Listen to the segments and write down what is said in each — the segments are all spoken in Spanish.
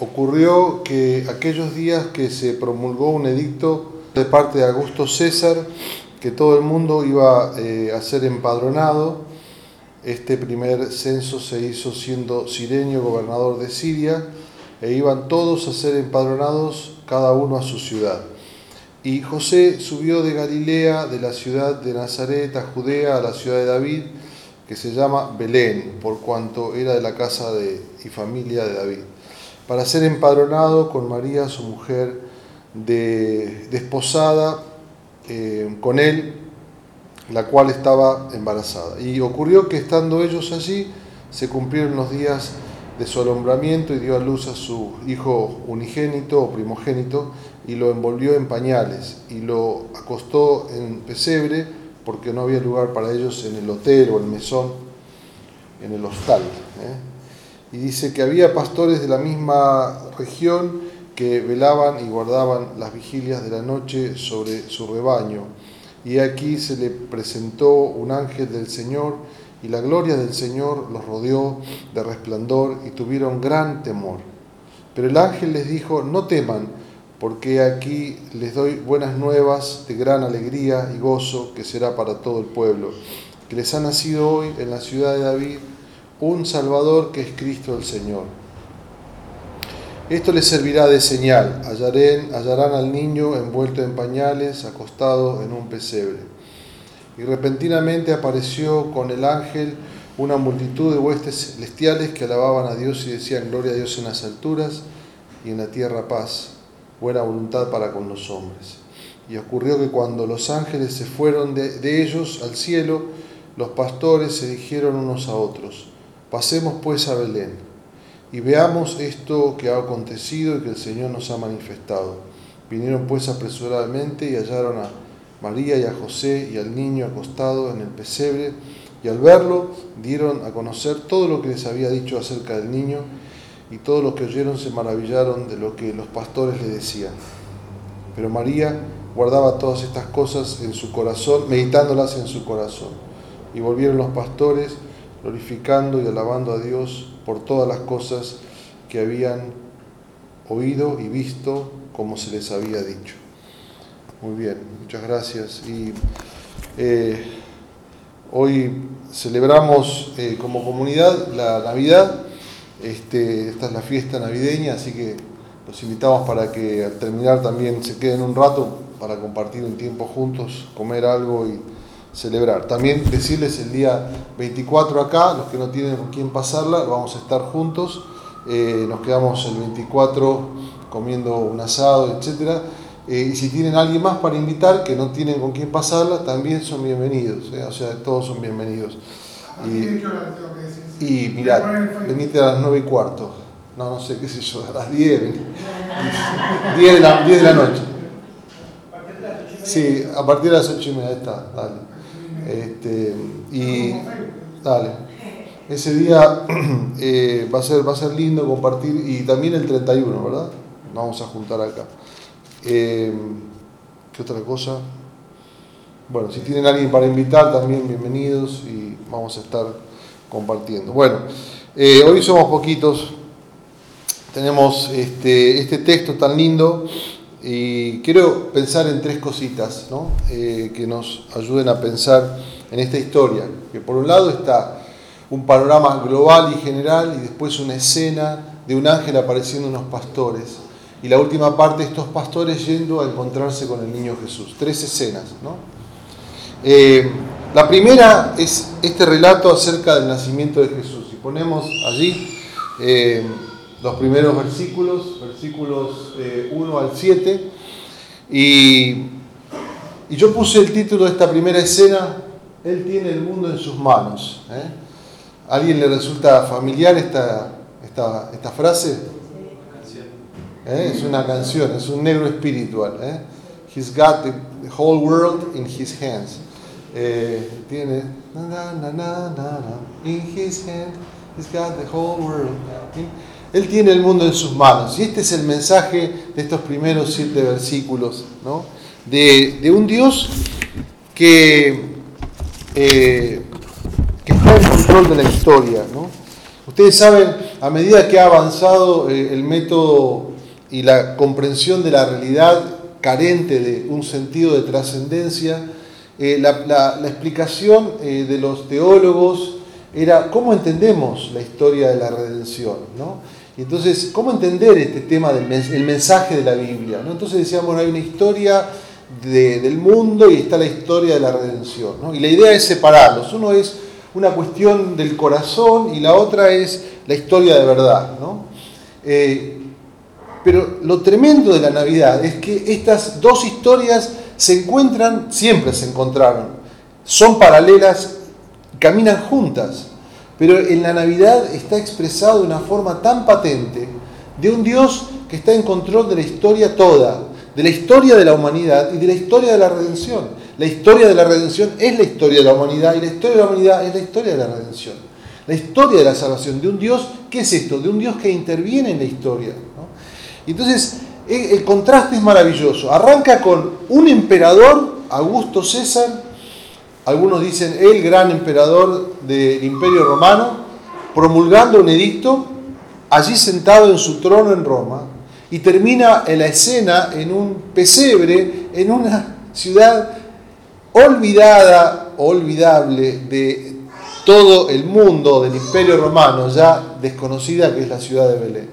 ocurrió que aquellos días que se promulgó un edicto de parte de Augusto César, que todo el mundo iba eh, a ser empadronado, este primer censo se hizo siendo Sirenio gobernador de Siria, e iban todos a ser empadronados, cada uno a su ciudad. Y José subió de Galilea, de la ciudad de Nazaret a Judea, a la ciudad de David, que se llama Belén, por cuanto era de la casa de, y familia de David, para ser empadronado con María, su mujer, de, desposada eh, con él, la cual estaba embarazada. Y ocurrió que estando ellos allí, se cumplieron los días de su alumbramiento y dio a luz a su hijo unigénito o primogénito y lo envolvió en pañales y lo acostó en pesebre porque no había lugar para ellos en el hotel o el mesón, en el hostal. ¿eh? Y dice que había pastores de la misma región que velaban y guardaban las vigilias de la noche sobre su rebaño. Y aquí se le presentó un ángel del Señor y la gloria del Señor los rodeó de resplandor y tuvieron gran temor. Pero el ángel les dijo, no teman, porque aquí les doy buenas nuevas de gran alegría y gozo que será para todo el pueblo, que les ha nacido hoy en la ciudad de David un Salvador que es Cristo el Señor. Esto les servirá de señal, hallarán al niño envuelto en pañales, acostado en un pesebre. Y repentinamente apareció con el ángel una multitud de huestes celestiales que alababan a Dios y decían, gloria a Dios en las alturas y en la tierra paz buena voluntad para con los hombres. Y ocurrió que cuando los ángeles se fueron de, ellos al cielo, los pastores se dijeron unos a otros, pasemos pues a Belén y veamos esto que ha acontecido y que el Señor nos ha manifestado. Vinieron pues apresuradamente y hallaron a María y a José y al niño acostado en el pesebre, y al verlo dieron a conocer todo lo que les había dicho acerca del niño, y todos los que oyeron se maravillaron de lo que los pastores le decían. Pero María guardaba todas estas cosas en su corazón, meditándolas en su corazón. Y volvieron los pastores glorificando y alabando a Dios por todas las cosas que habían oído y visto como se les había dicho. Muy bien, muchas gracias. Y eh, hoy celebramos eh, como comunidad la Navidad este, esta es la fiesta navideña, así que los invitamos para que al terminar también se queden un rato para compartir un tiempo juntos, comer algo y celebrar. También decirles el día 24 acá, los que no tienen con quién pasarla, vamos a estar juntos. Eh, nos quedamos el 24 comiendo un asado, etc. Eh, y si tienen alguien más para invitar que no tienen con quién pasarla, también son bienvenidos. Eh, o sea, todos son bienvenidos. Y, y mirad, venite a las 9 y cuarto. No, no sé qué sé yo, a las 10. 10 de la, 10 de la noche. Sí, a partir de las 8 y media está, dale. Este, y dale. Ese día eh, va, a ser, va a ser lindo compartir y también el 31, ¿verdad? Vamos a juntar acá. Eh, ¿Qué otra cosa? Bueno, si tienen alguien para invitar, también bienvenidos y vamos a estar compartiendo. Bueno, eh, hoy somos poquitos, tenemos este, este, texto tan lindo y quiero pensar en tres cositas. Eh, que nos ayuden a pensar en esta historia. Que por un lado está un panorama global y general y después una escena de un ángel apareciendo unos pastores. Y la última parte, estos pastores yendo a encontrarse con el niño Jesús. Tres escenas, ¿no? Eh, la primera es este relato acerca del nacimiento de Jesús. Y ponemos allí eh, los primeros versículos, versículos 1 eh, al 7. Y, y, yo puse el título de esta primera escena, Él tiene el mundo en sus manos. ¿A alguien le resulta familiar esta, esta, esta frase? Es una canción, es un negro espiritual. He's got the whole world in his hands. Eh, tiene in his hand he's got the whole world. Él tiene el mundo en sus manos. Y este es el mensaje de estos primeros siete versículos, ¿no? de, un Dios que, eh, que está en control de la historia. ¿no? Ustedes saben, a medida que ha avanzado eh, el método y la comprensión de la realidad carente de un sentido de trascendencia, eh, la, explicación de los teólogos era cómo entendemos la historia de la redención. ¿no? Y entonces, ¿cómo entender este tema del mensaje de la Biblia? ¿no? Entonces decíamos, hay una historia del mundo y está la historia de la redención. ¿no? Y la idea es separarlos. Uno es una cuestión del corazón y la otra es la historia de verdad. ¿no? Eh, pero lo tremendo de la Navidad es que estas dos historias se encuentran, siempre se encontraron, son paralelas, caminan juntas, pero en la Navidad está expresado de una forma tan patente de un Dios que está en control de la historia toda, de la historia de la humanidad y de la historia de la redención. La historia de la redención es la historia de la humanidad y la historia de la humanidad es la historia de la redención. La historia de la salvación de un Dios, ¿qué es esto? De un Dios que interviene en la historia. Entonces, eh, el contraste es maravilloso. Arranca con un emperador, Augusto César, algunos dicen el gran emperador del imperio romano, promulgando un edicto, allí sentado en su trono en Roma, y termina en la escena en un pesebre, en una ciudad olvidada, olvidable de todo el mundo del imperio romano, ya desconocida que es la ciudad de Belén.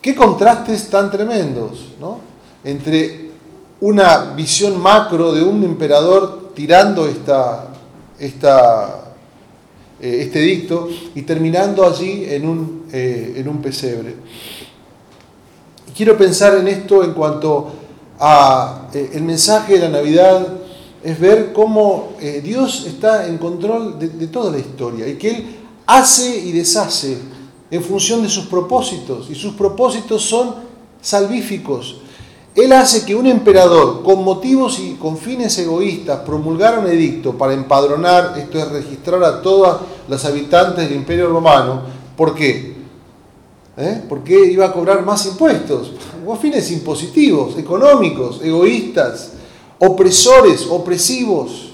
Qué contrastes tan tremendos, ¿no? Entre una visión macro de un emperador tirando esta, eh, este dicto y terminando allí en un, eh, en un pesebre. quiero pensar en esto en cuanto a eh, el mensaje de la Navidad es ver cómo Dios está en control de, toda la historia y que Él hace y deshace en función de sus propósitos y sus propósitos son salvíficos. Él hace que un emperador con motivos y con fines egoístas promulgara un edicto para empadronar, esto es registrar a todas las habitantes del imperio romano. ¿Por qué? ¿Eh? Porque iba a cobrar más impuestos, con fines impositivos, económicos, egoístas opresores, opresivos.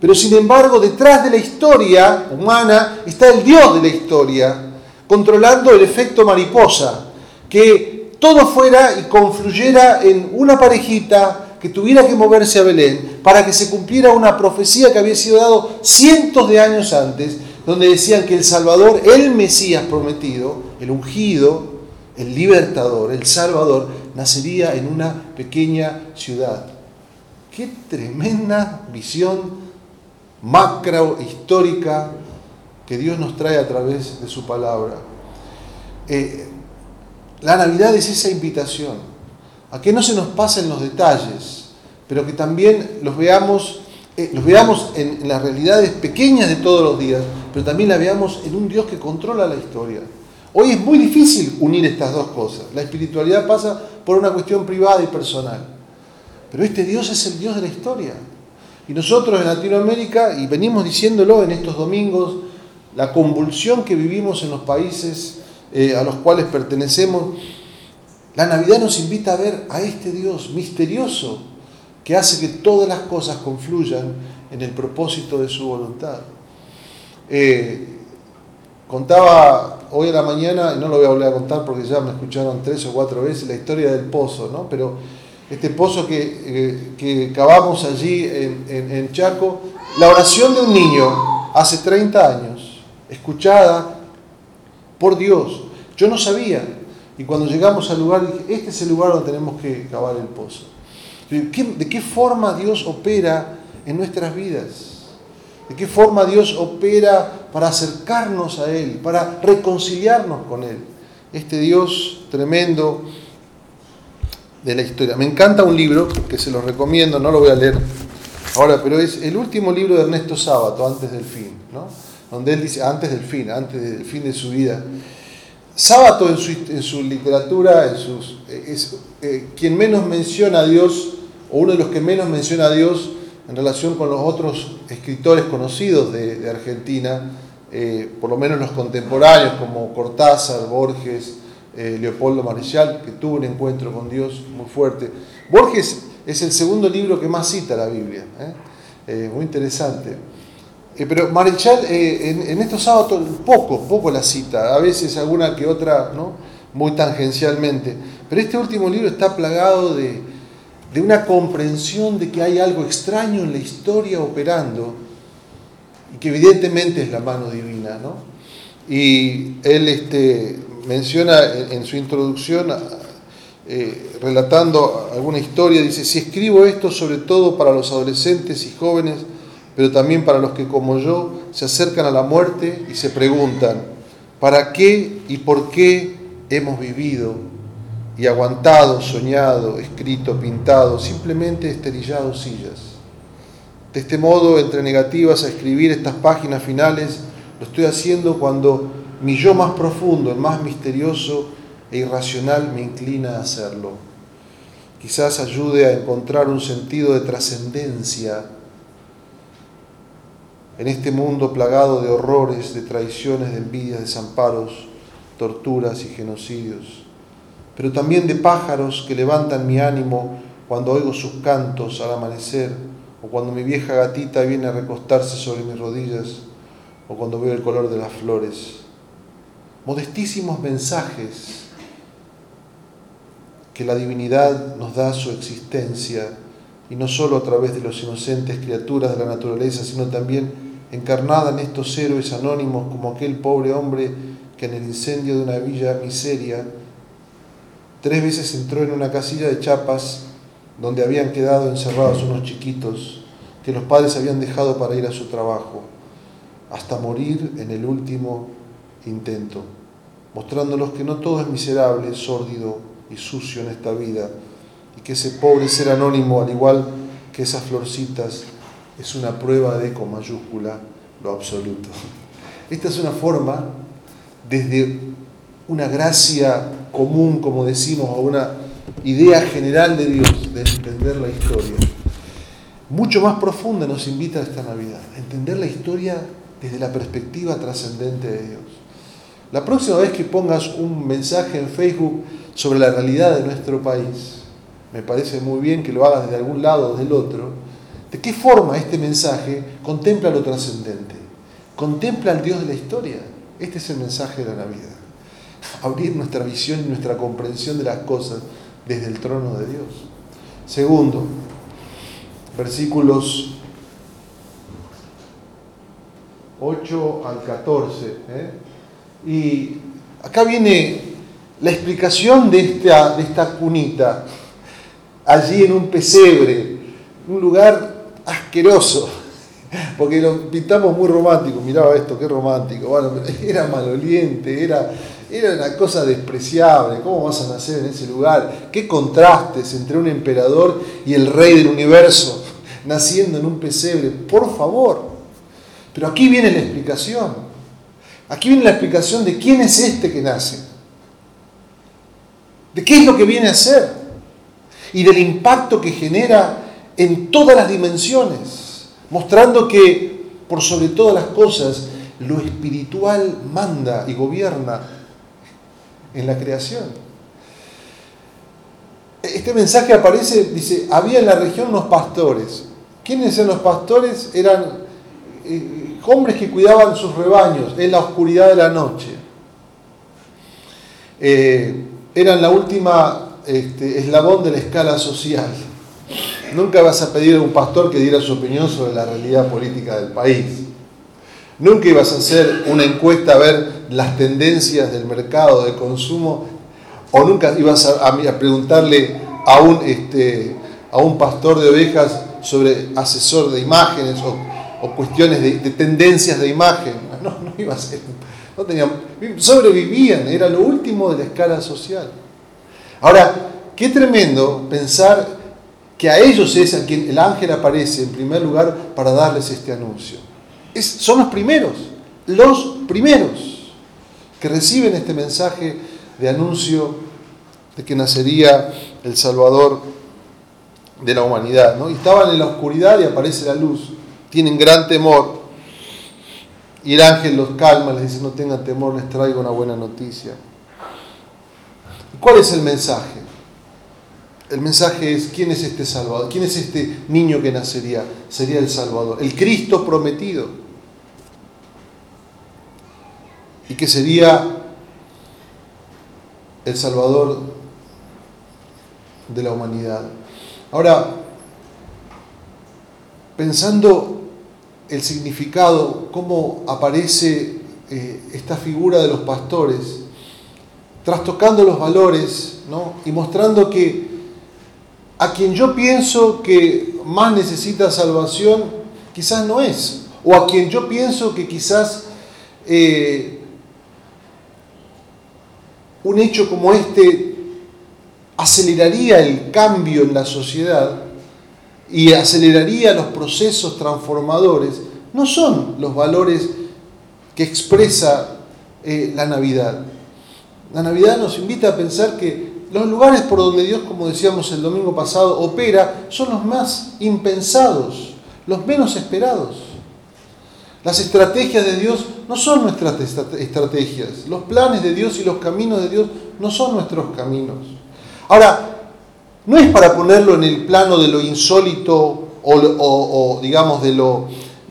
Pero sin embargo, detrás de la historia humana está el Dios de la historia, controlando el efecto mariposa, que todo fuera y confluyera en una parejita que tuviera que moverse a Belén para que se cumpliera una profecía que había sido dado cientos de años antes, donde decían que el Salvador, el Mesías prometido, el ungido, el libertador, el Salvador, nacería en una pequeña ciudad. Qué tremenda visión macro histórica que Dios nos trae a través de su palabra. Eh, la Navidad es esa invitación a que no se nos pasen los detalles, pero que también los veamos, eh, los veamos en, en las realidades pequeñas de todos los días, pero también la veamos en un Dios que controla la historia. Hoy es muy difícil unir estas dos cosas. La espiritualidad pasa por una cuestión privada y personal. Pero este Dios es el Dios de la historia. Y nosotros en Latinoamérica, y venimos diciéndolo en estos domingos, la convulsión que vivimos en los países eh, a los cuales pertenecemos, la Navidad nos invita a ver a este Dios misterioso que hace que todas las cosas confluyan en el propósito de su voluntad. Eh, contaba hoy a la mañana, y no lo voy a volver a contar porque ya me escucharon tres o cuatro veces, la historia del pozo, ¿no? Pero este pozo que, eh, que cavamos allí en, en, Chaco, la oración de un niño hace 30 años, escuchada por Dios. Yo no sabía. Y cuando llegamos al lugar, dije, este es el lugar donde tenemos que cavar el pozo. ¿De qué forma Dios opera en nuestras vidas? ¿De qué forma Dios opera para acercarnos a Él, para reconciliarnos con Él? Este Dios tremendo de la historia. Me encanta un libro que se lo recomiendo, no lo voy a leer ahora, pero es el último libro de Ernesto Sábato, Antes del Fin, ¿no? Donde él dice, antes del fin, antes del fin de su vida. Sábato en su, literatura, en sus, es eh, quien menos menciona a Dios, o uno de los que menos menciona a Dios en relación con los otros escritores conocidos de, Argentina, eh, por lo menos los contemporáneos como Cortázar, Borges, eh, Leopoldo Marechal, que tuvo un encuentro con Dios muy fuerte. Borges es el segundo libro que más cita la Biblia, ¿eh? Eh, muy interesante. Eh, pero Marechal, eh, en, estos sábados, poco, poco la cita, a veces alguna que otra, ¿no? muy tangencialmente. Pero este último libro está plagado de, de una comprensión de que hay algo extraño en la historia operando y que evidentemente es la mano divina. ¿no? Y él este, menciona en, su introducción, eh, relatando alguna historia, dice, si escribo esto sobre todo para los adolescentes y jóvenes, pero también para los que como yo se acercan a la muerte y se preguntan, ¿para qué y por qué hemos vivido y aguantado, soñado, escrito, pintado, simplemente esterillado sillas? De este modo, entre negativas a escribir estas páginas finales, lo estoy haciendo cuando mi yo más profundo, el más misterioso e irracional, me inclina a hacerlo. Quizás ayude a encontrar un sentido de trascendencia en este mundo plagado de horrores, de traiciones, de envidias, desamparos, torturas y genocidios, pero también de pájaros que levantan mi ánimo cuando oigo sus cantos al amanecer, o cuando mi vieja gatita viene a recostarse sobre mis rodillas, o cuando veo el color de las flores. Modestísimos mensajes que la divinidad nos da su existencia y no solo a través de los inocentes criaturas de la naturaleza, sino también encarnada en estos héroes anónimos como aquel pobre hombre que en el incendio de una villa miseria tres veces entró en una casilla de chapas donde habían quedado encerrados unos chiquitos que los padres habían dejado para ir a su trabajo, hasta morir en el último intento, mostrándolos que no todo es miserable, sórdido y sucio en esta vida, y que ese pobre ser anónimo, al igual que esas florcitas, es una prueba de con mayúscula lo absoluto. Esta es una forma, desde una gracia común, como decimos, o una idea general de Dios, de entender la historia. Mucho más profunda nos invita esta Navidad, a entender la historia desde la perspectiva trascendente de Dios. La próxima vez que pongas un mensaje en Facebook sobre la realidad de nuestro país, me parece muy bien que lo hagas desde algún lado o del otro, ¿De qué forma este mensaje contempla lo trascendente? Contempla al Dios de la historia. Este es el mensaje de la Navidad. Abrir nuestra visión y nuestra comprensión de las cosas desde el trono de Dios. Segundo, versículos 8 al 14. ¿eh? Y acá viene la explicación de esta, de esta cunita, allí en un pesebre, un lugar asqueroso, porque lo pintamos muy romántico, miraba esto, qué romántico, bueno, era maloliente, era, era una cosa despreciable, ¿cómo vas a nacer en ese lugar? ¿Qué contrastes entre un emperador y el rey del universo naciendo en un pesebre? Por favor. Pero aquí viene la explicación. Aquí viene la explicación de quién es este que nace. De qué es lo que viene a ser. Y del impacto que genera en todas las dimensiones, mostrando que por sobre todas las cosas lo espiritual manda y gobierna en la creación. Este mensaje aparece, dice, había en la región unos pastores. ¿Quiénes eran los pastores? Eran eh, hombres que cuidaban sus rebaños en la oscuridad de la noche. Eh, eran la última este, eslabón de la escala social. Nunca vas a pedir a un pastor que diera su opinión sobre la realidad política del país. Nunca ibas a hacer una encuesta a ver las tendencias del mercado de consumo o nunca ibas a, preguntarle a un, este, a un pastor de ovejas sobre asesor de imágenes o, cuestiones de, tendencias de imagen. No, no iba a ser. No tenían, sobrevivían, era lo último de la escala social. Ahora, qué tremendo pensar que a ellos es a quien el ángel aparece en primer lugar para darles este anuncio. son los primeros, los primeros que reciben este mensaje de anuncio de que nacería el Salvador de la humanidad. ¿no? Estaban en la oscuridad y aparece la luz. Tienen gran temor. Y el ángel los calma, les dice, no tengan temor, les traigo una buena noticia. ¿Cuál es el mensaje? El mensaje es, ¿quién es este Salvador? ¿Quién es este niño que nacería? Sería el Salvador, el Cristo prometido. que sería el Salvador de la humanidad. Ahora, pensando el significado, cómo aparece eh, esta figura de los pastores, trastocando los valores ¿no? y mostrando que a quien yo pienso que más necesita salvación, quizás no es, o a quien yo pienso que quizás eh, un hecho como este aceleraría el cambio en la sociedad y aceleraría los procesos transformadores, no son los valores que expresa eh, la Navidad. La Navidad nos invita a pensar que los lugares por donde Dios, como decíamos el domingo pasado, opera son los más impensados, los menos esperados. Las estrategias de Dios no son nuestras estrategias. Los planes de Dios y los caminos de Dios no son nuestros caminos. Ahora, no es para ponerlo en el plano de lo insólito o, digamos de lo,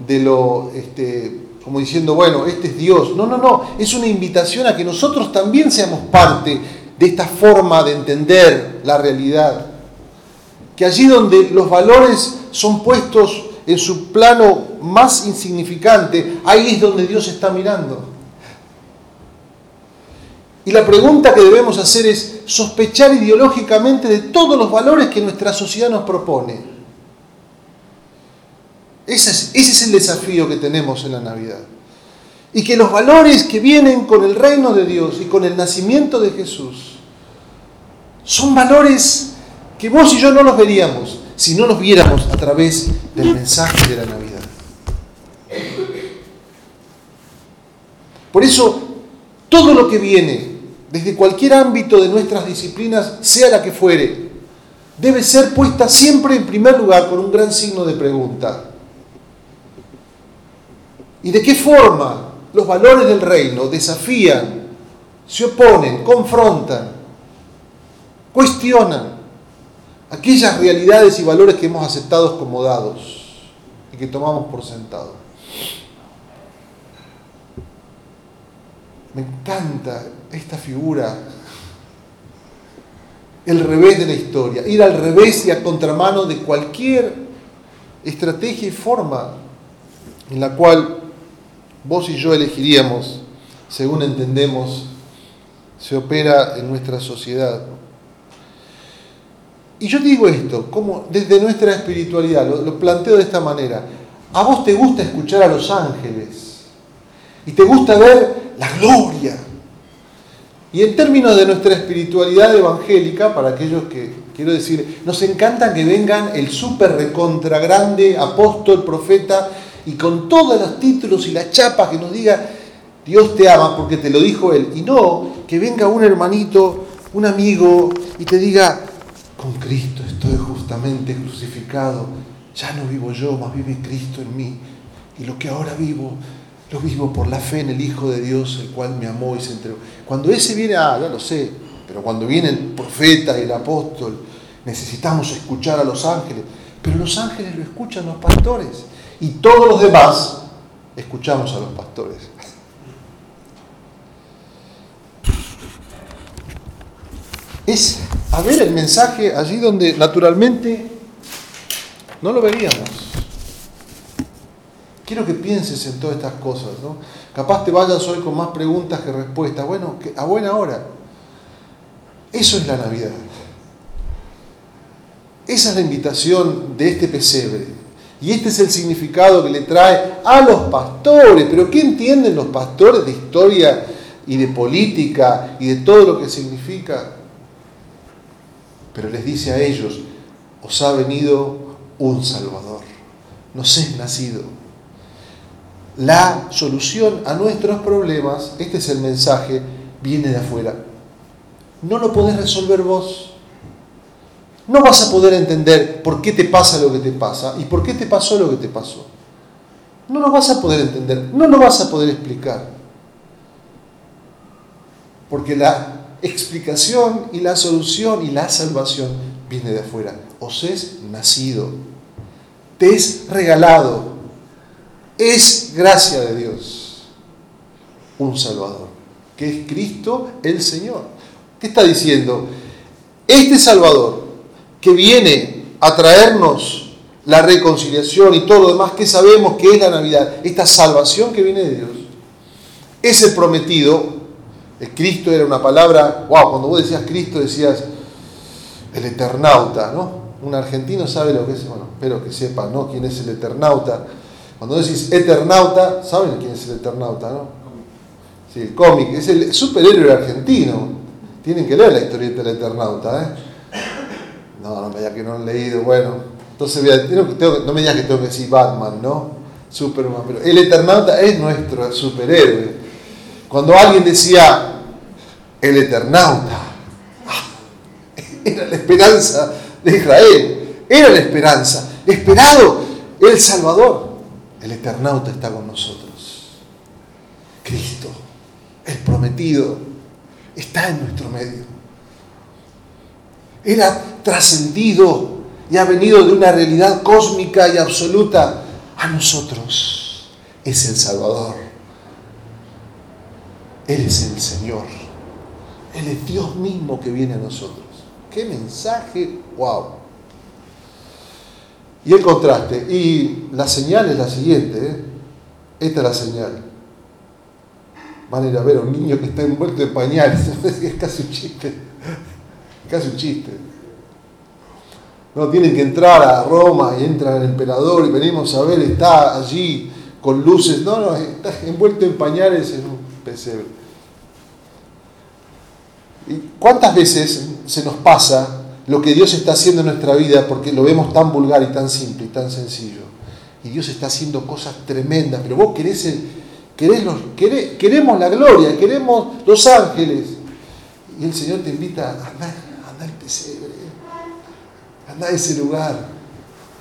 de lo este, como diciendo, bueno, este es Dios. No, no, no. Es una invitación a que nosotros también seamos parte de esta forma de entender la realidad. Que allí donde los valores son puestos en su plano más insignificante, ahí es donde Dios está mirando. Y la pregunta que debemos hacer es sospechar ideológicamente de todos los valores que nuestra sociedad nos propone. Ese es, el desafío que tenemos en la Navidad. Y que los valores que vienen con el reino de Dios y con el nacimiento de Jesús son valores que vos y yo no los veríamos si no los viéramos a través del mensaje de la Navidad. Por eso, todo lo que viene desde cualquier ámbito de nuestras disciplinas, sea la que fuere, debe ser puesta siempre en primer lugar con un gran signo de pregunta. ¿Y de qué forma los valores del reino desafían, se oponen, confrontan, cuestionan aquellas realidades y valores que hemos aceptado como dados y que tomamos por sentado? Me encanta esta figura, el revés de la historia, ir al revés y a contramano de cualquier estrategia y forma en la cual vos y yo elegiríamos, según entendemos, se opera en nuestra sociedad. Y yo digo esto, como desde nuestra espiritualidad, lo, planteo de esta manera. A vos te gusta escuchar a los ángeles y te gusta ver la gloria. Y en términos de nuestra espiritualidad evangélica, para aquellos que quiero decir, nos encanta que vengan el súper recontra grande apóstol, profeta, y con todos los títulos y las chapas que nos diga, Dios te ama porque te lo dijo Él. Y no que venga un hermanito, un amigo, y te diga, con Cristo estoy justamente crucificado, ya no vivo yo, más vive Cristo en mí. Y lo que ahora vivo, lo vivo por la fe en el Hijo de Dios, el cual me amó y se entregó. Cuando ese viene, ah, ya lo sé, pero cuando viene el profeta y el apóstol, necesitamos escuchar a los ángeles. Pero los ángeles lo escuchan los pastores. Y todos los demás escuchamos a los pastores. Es a ver el mensaje allí donde naturalmente no lo veríamos. Quiero que pienses en todas estas cosas, ¿no? Capaz te vayas hoy con más preguntas que respuestas. Bueno, a buena hora. Eso es la Navidad. Esa es la invitación de este pesebre. Y este es el significado que le trae a los pastores. Pero ¿qué entienden los pastores de historia y de política y de todo lo que significa? Pero les dice a ellos, os ha venido un Salvador. Nos es nacido la solución a nuestros problemas, este es el mensaje, viene de afuera. No lo podés resolver vos. No vas a poder entender por qué te pasa lo que te pasa y por qué te pasó lo que te pasó. No lo vas a poder entender, no lo vas a poder explicar. Porque la explicación y la solución y la salvación viene de afuera. Os es nacido, te es regalado, es gracia de Dios un Salvador. que es Cristo el Señor. ¿Qué está diciendo? Este Salvador que viene a traernos la reconciliación y todo lo demás que sabemos que es la Navidad, esta salvación que viene de Dios, es el prometido. El Cristo era una palabra, wow, cuando vos decías Cristo decías el eternauta, ¿no? Un argentino sabe lo que es, bueno, espero que sepan, ¿no? Quién es el eternauta. Cuando decís eternauta, ¿saben quién es el eternauta, no? Sí, el cómic, es el superhéroe argentino. Tienen que leer la historieta del eternauta, ¿eh? No, no me digas que no han leído, bueno. Entonces no me digas que tengo que decir Batman, ¿no? Superman, pero el Eternauta es nuestro superhéroe. Cuando alguien decía el Eternauta, era la esperanza de Israel, era la esperanza, esperado el Salvador. El Eternauta está con nosotros. Cristo, el prometido, está en nuestro medio. Era trascendido y ha venido de una realidad cósmica y absoluta a nosotros. Es el Salvador. Él es el Señor. Él es Dios mismo que viene a nosotros. Qué mensaje, wow. Y el contraste. Y la señal es la siguiente. ¿eh? Esta es la señal. Van a ir a ver a un niño que está envuelto en pañales. es casi un chiste. Casi un chiste. No, tienen que entrar a Roma y entra el emperador y venimos a ver, está allí con luces. No, no, está envuelto en pañales en un pesebre. ¿Y cuántas veces se nos pasa lo que Dios está haciendo en nuestra vida porque lo vemos tan vulgar y tan simple y tan sencillo? Y Dios está haciendo cosas tremendas, pero vos querés, querés los, queremos la gloria, queremos los ángeles. Y el Señor te invita a andar, andar el pesebre Anda a ese lugar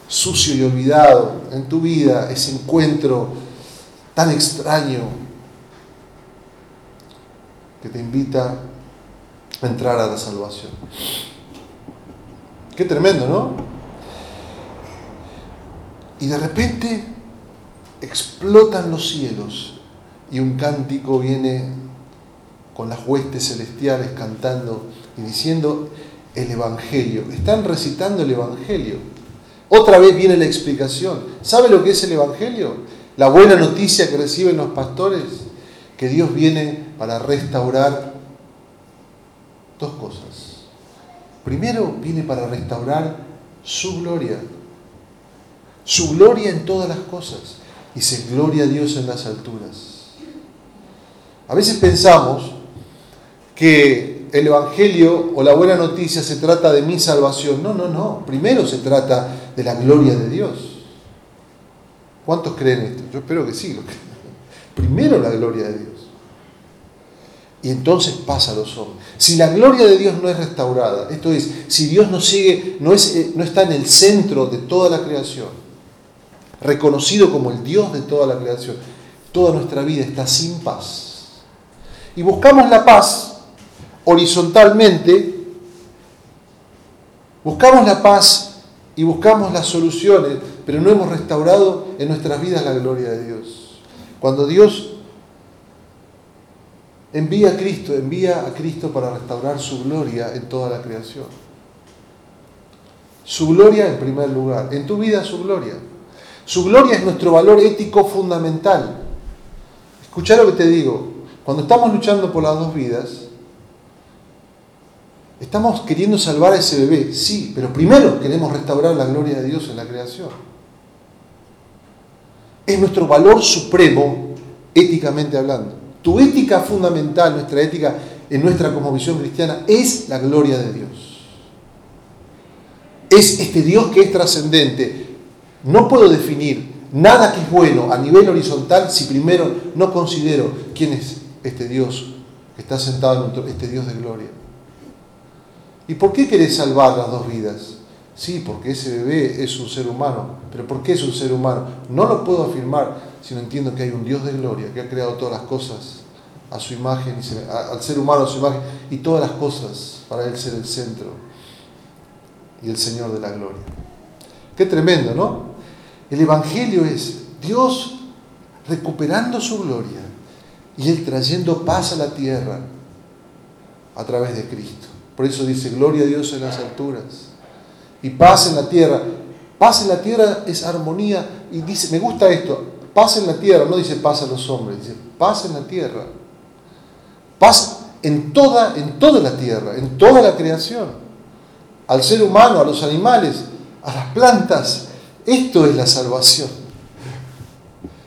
sucio y olvidado en tu vida, ese encuentro tan extraño que te invita a entrar a la salvación. Qué tremendo, ¿no? Y de repente explotan los cielos y un cántico viene con las huestes celestiales cantando y diciendo, el Evangelio. Están recitando el Evangelio. Otra vez viene la explicación. ¿Sabe lo que es el Evangelio? La buena noticia que reciben los pastores, que Dios viene para restaurar dos cosas. Primero, viene para restaurar su gloria. Su gloria en todas las cosas. Y se gloria a Dios en las alturas. A veces pensamos que el Evangelio o la buena noticia se trata de mi salvación. No, no, no. Primero se trata de la gloria de Dios. ¿Cuántos creen esto? Yo espero que sí. Primero la gloria de Dios. Y entonces pasa a los hombres. Si la gloria de Dios no es restaurada, esto es, si Dios no sigue, no, es, eh, no está en el centro de toda la creación, reconocido como el Dios de toda la creación, toda nuestra vida está sin paz. Y buscamos la paz horizontalmente, buscamos la paz y buscamos las soluciones, pero no hemos restaurado en nuestras vidas la gloria de Dios. Cuando Dios envía a Cristo, envía a Cristo para restaurar su gloria en toda la creación. Su gloria en primer lugar, en tu vida su gloria. Su gloria es nuestro valor ético fundamental. Escucha lo que te digo. Cuando estamos luchando por las dos vidas, Estamos queriendo salvar a ese bebé, sí, pero primero queremos restaurar la gloria de Dios en la creación. Es nuestro valor supremo, éticamente hablando. Tu ética fundamental, nuestra ética en nuestra visión cristiana, es la gloria de Dios. Es este Dios que es trascendente. No puedo definir nada que es bueno a nivel horizontal si primero no considero quién es este Dios que está sentado en este Dios de gloria. ¿Y por qué querés salvar las dos vidas? Sí, porque ese bebé es un ser humano. ¿Pero por qué es un ser humano? No lo puedo afirmar si no entiendo que hay un Dios de gloria que ha creado todas las cosas a su imagen, al ser humano a su imagen, y todas las cosas para Él ser el centro y el Señor de la gloria. Qué tremendo, ¿no? El Evangelio es Dios recuperando su gloria y Él trayendo paz a la tierra a través de Cristo. Por eso dice, gloria a Dios en las alturas y paz en la tierra. Paz en la tierra es armonía y dice, me gusta esto, paz en la tierra, no dice paz a los hombres, dice paz en la tierra. Paz en toda, en toda la tierra, en toda la creación. Al ser humano, a los animales, a las plantas. Esto es la salvación.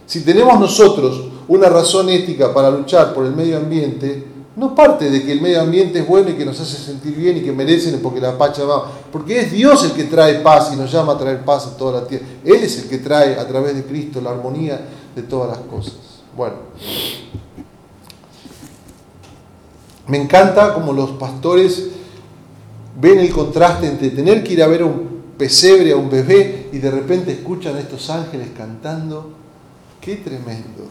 Si tenemos nosotros una razón ética para luchar por el medio ambiente, no parte de que el medio ambiente es bueno y que nos hace sentir bien y que merecen porque la pacha va, porque es Dios el que trae paz y nos llama a traer paz a toda la tierra. Él es el que trae a través de Cristo la armonía de todas las cosas. Bueno, me encanta como los pastores ven el contraste entre tener que ir a ver a un pesebre, a un bebé, y de repente escuchan a estos ángeles cantando. Qué tremendo,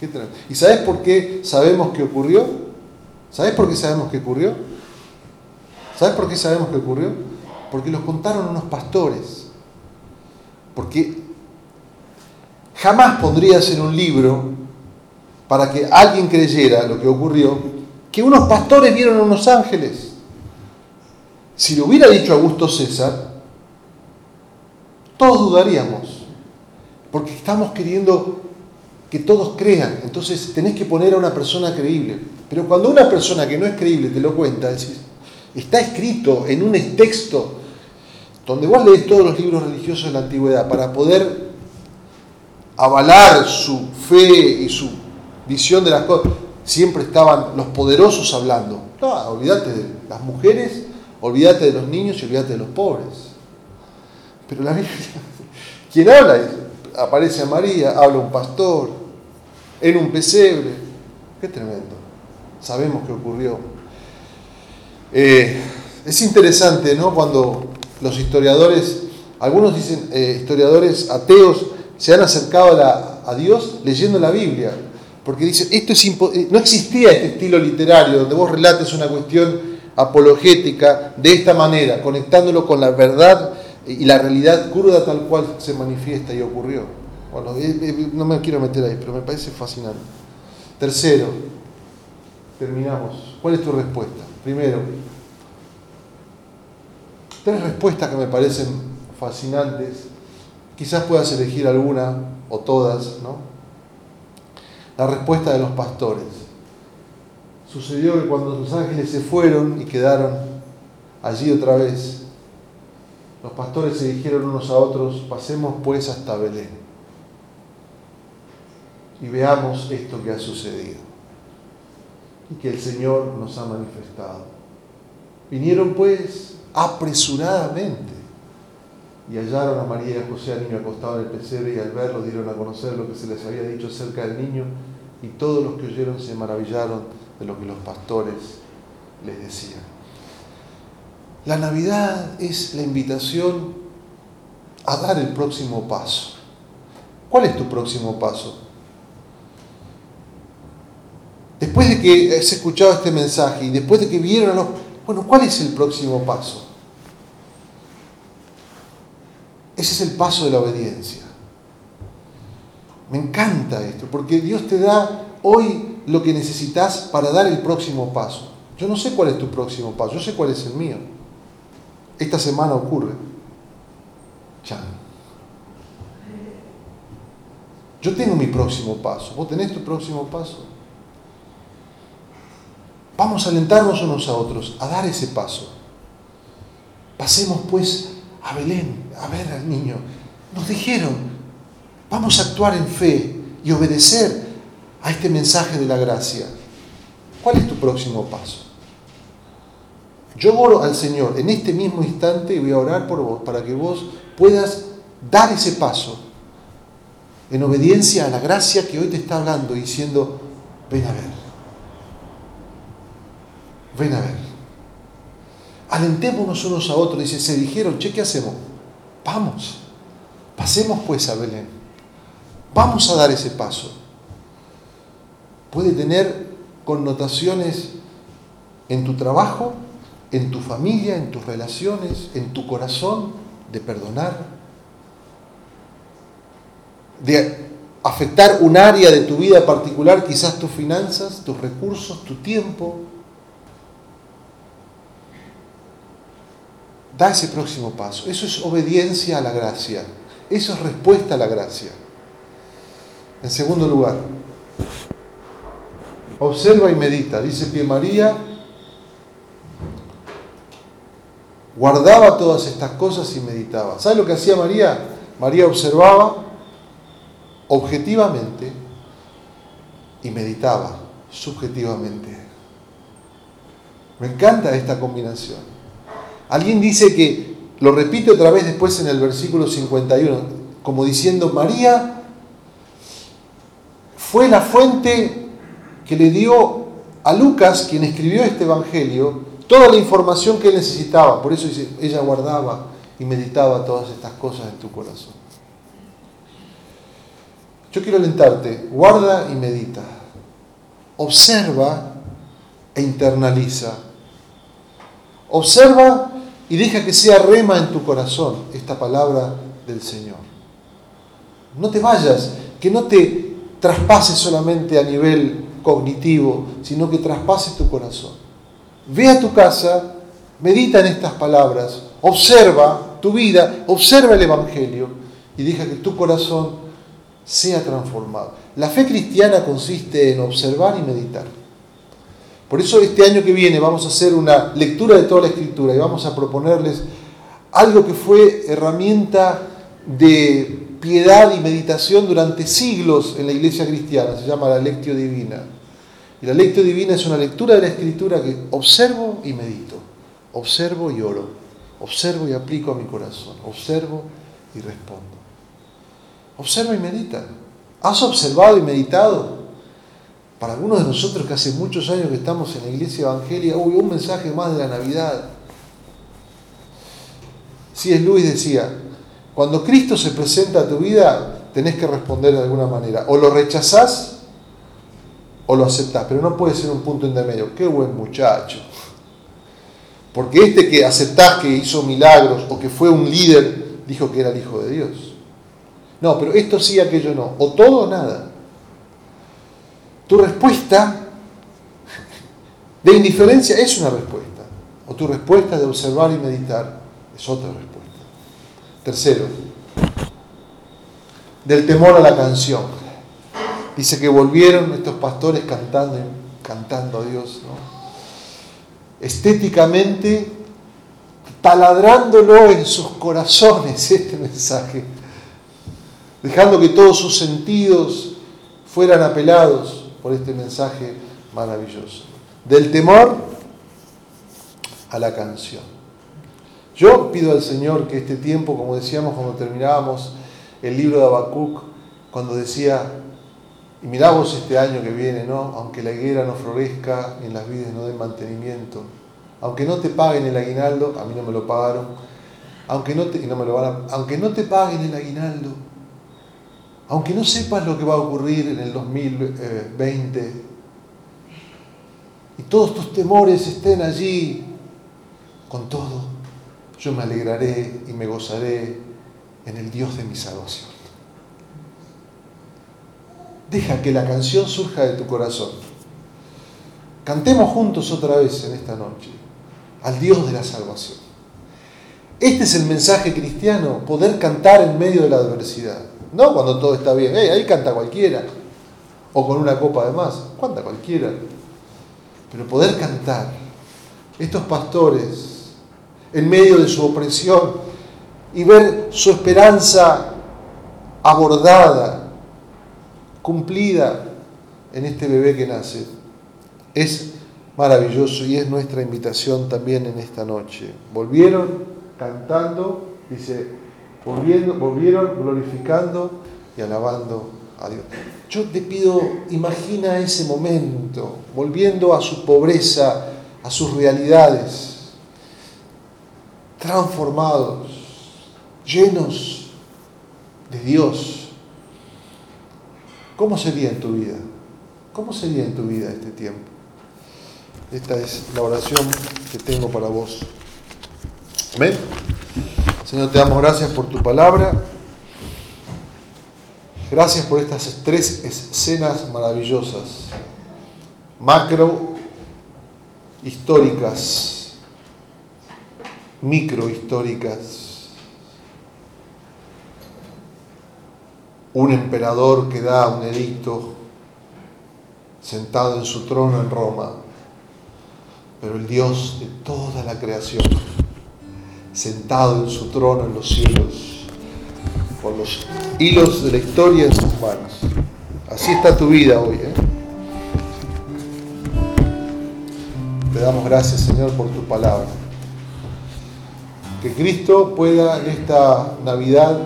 qué tremendo. ¿Y sabes por qué sabemos que ocurrió? ¿Sabes por qué sabemos que ocurrió? ¿Sabes por qué sabemos que ocurrió? Porque los contaron unos pastores. Porque jamás pondrías en un libro para que alguien creyera lo que ocurrió, que unos pastores vieron a unos ángeles. Si lo hubiera dicho Augusto César, todos dudaríamos, porque estamos queriendo que todos crean. Entonces tenés que poner a una persona creíble. Pero cuando una persona que no es creíble te lo cuenta, está escrito en un texto donde vos lees todos los libros religiosos de la antigüedad para poder avalar su fe y su visión de las cosas, siempre estaban los poderosos hablando. No, olvídate de las mujeres, olvídate de los niños y olvídate de los pobres. Pero la Biblia, quien habla, aparece a María, habla un pastor, en un pesebre. Qué tremendo. Sabemos qué ocurrió. Eh, es interesante, ¿no? Cuando los historiadores, algunos dicen eh, historiadores ateos, se han acercado a, Dios leyendo la Biblia porque dice, esto es eh, no existía este estilo literario donde vos relates una cuestión apologética de esta manera, conectándolo con la verdad y la realidad cruda tal cual se manifiesta y ocurrió. Bueno, no me quiero meter ahí, pero me parece fascinante. Tercero, terminamos. ¿Cuál es tu respuesta? Primero, tres respuestas que me parecen fascinantes. Quizás puedas elegir alguna o todas, ¿no? la respuesta de los pastores. Sucedió que cuando los ángeles se fueron y quedaron allí otra vez, los pastores se dijeron unos a otros, pasemos pues hasta Belén y veamos esto que ha sucedido y que el Señor nos ha manifestado. Vinieron pues apresuradamente y hallaron a María y a José al niño acostado en el pesebre y al verlo dieron a conocer lo que se les había dicho acerca del niño y todos los que oyeron se maravillaron de lo que los pastores les decían. La Navidad es la invitación a dar el próximo paso. ¿Cuál es tu próximo paso? Después de que has escuchado este mensaje y después de que vieron a los... Bueno, ¿cuál es el próximo paso? Ese es el paso de la obediencia. Me encanta esto, porque Dios te da hoy lo que necesitas para dar el próximo paso. Yo no sé cuál es tu próximo paso, yo sé cuál es el mío. Esta semana ocurre. Ya. Yo tengo mi próximo paso. ¿Vos tenés tu próximo paso? Vamos a alentarnos unos a otros a dar ese paso. Pasemos pues a Belén, a ver al niño. Nos dijeron, vamos a actuar en fe y obedecer a este mensaje de la gracia. ¿Cuál es tu próximo paso? Yo oro al Señor en este mismo instante y voy a orar por vos para que vos puedas dar ese paso en obediencia a la gracia que hoy te está hablando diciendo, ven a ver, ven a ver alentémonos unos a otros. Dice, se dijeron, che, ¿qué hacemos? Vamos, pasemos pues a Belén. Vamos a dar ese paso. Puede tener connotaciones en tu trabajo, en tu familia, en tus relaciones, en tu corazón, de perdonar, de afectar un área de tu vida particular, quizás tus finanzas, tus recursos, tu tiempo. Da ese próximo paso. Eso es obediencia a la gracia. Eso es respuesta a la gracia. En segundo lugar, observa y medita. Dice que María guardaba todas estas cosas y meditaba. ¿Sabes lo que hacía María? María observaba objetivamente y meditaba subjetivamente. Me encanta esta combinación. Alguien dice que, lo repite otra vez después en el versículo 51, como diciendo, María fue la fuente que le dio a Lucas, quien escribió este Evangelio, toda la información que él necesitaba. Por eso dice, ella guardaba y meditaba todas estas cosas en tu corazón. Yo quiero alentarte, guarda y medita. Observa e internaliza. Observa y deja que sea rema en tu corazón esta palabra del Señor. No te vayas, que no te traspases solamente a nivel cognitivo, sino que traspases tu corazón. Ve a tu casa, medita en estas palabras, observa tu vida, observa el Evangelio y deja que tu corazón sea transformado. La fe cristiana consiste en observar y meditar. Por eso este año que viene vamos a hacer una lectura de toda la escritura y vamos a proponerles algo que fue herramienta de piedad y meditación durante siglos en la iglesia cristiana, se llama la lectio divina. Y la lectio divina es una lectura de la escritura que observo y medito, observo y oro, observo y aplico a mi corazón, observo y respondo. Observa y medita. ¿Has observado y meditado? Para algunos de nosotros que hace muchos años que estamos en la iglesia evangélica, hubo un mensaje más de la Navidad. Si es Luis decía, cuando Cristo se presenta a tu vida, tenés que responder de alguna manera. O lo rechazás o lo aceptás, pero no puede ser un punto intermedio. Qué buen muchacho. Porque este que aceptás que hizo milagros o que fue un líder, dijo que era el Hijo de Dios. No, pero esto sí, aquello no. O todo o nada. Tu respuesta de indiferencia es una respuesta. O tu respuesta de observar y meditar es otra respuesta. Tercero, del temor a la canción. Dice que volvieron estos pastores cantando, cantando a Dios, estéticamente taladrándolo en sus corazones este mensaje dejando que todos sus sentidos fueran apelados por este mensaje maravilloso. Del temor a la canción. Yo pido al Señor que este tiempo, como decíamos cuando terminábamos el libro de Habacuc, cuando decía, y miramos este año que viene, ¿no? Aunque la higuera no florezca y en las vidas no den mantenimiento, aunque no te paguen el aguinaldo, a mí no me lo pagaron, aunque no te, no me lo van aunque no te paguen el aguinaldo, aunque no sepas lo que va a ocurrir en el 2020 y todos tus temores estén allí, con todo, yo me alegraré y me gozaré en el Dios de mi salvación. Deja que la canción surja de tu corazón. Cantemos juntos otra vez en esta noche al Dios de la salvación. Este es el mensaje cristiano, poder cantar en medio de la adversidad. No cuando todo está bien. ahí canta cualquiera. O con una copa de más. Canta cualquiera. Pero poder cantar. Estos pastores, en medio de su opresión, y ver su esperanza abordada, cumplida en este bebé que nace, es maravilloso y es nuestra invitación también en esta noche. Volvieron cantando, dice, volvieron glorificando y alabando a Dios. Yo te pido, imagina ese momento, volviendo a su pobreza, a sus realidades, transformados, llenos de Dios. ¿Cómo sería en tu vida? ¿Cómo sería en tu vida este tiempo? Esta es la oración que tengo para vos. Amén. Señor, te damos gracias por tu palabra. Gracias por estas tres escenas maravillosas, macro históricas, micro históricas. Un emperador que da un edicto sentado en su trono en Roma, pero el Dios de toda la creación, sentado en su trono en los cielos con los hilos de la historia en sus manos. Así está tu vida hoy. ¿eh? Te damos gracias, Señor, por tu palabra. Que Cristo pueda en esta Navidad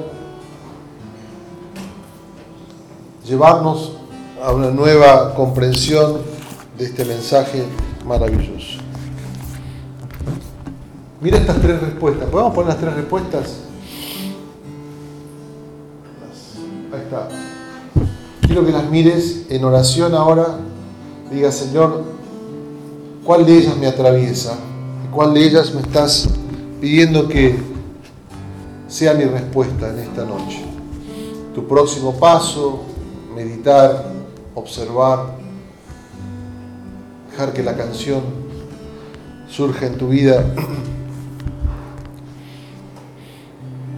llevarnos a una nueva comprensión de este mensaje maravilloso. Mira estas tres respuestas. ¿Podemos poner las tres respuestas? Quiero que las mires en oración ahora. Diga, Señor, ¿cuál de ellas me atraviesa? ¿Cuál de ellas me estás pidiendo que sea mi respuesta en esta noche? Tu próximo paso, meditar, observar, dejar que la canción surja en tu vida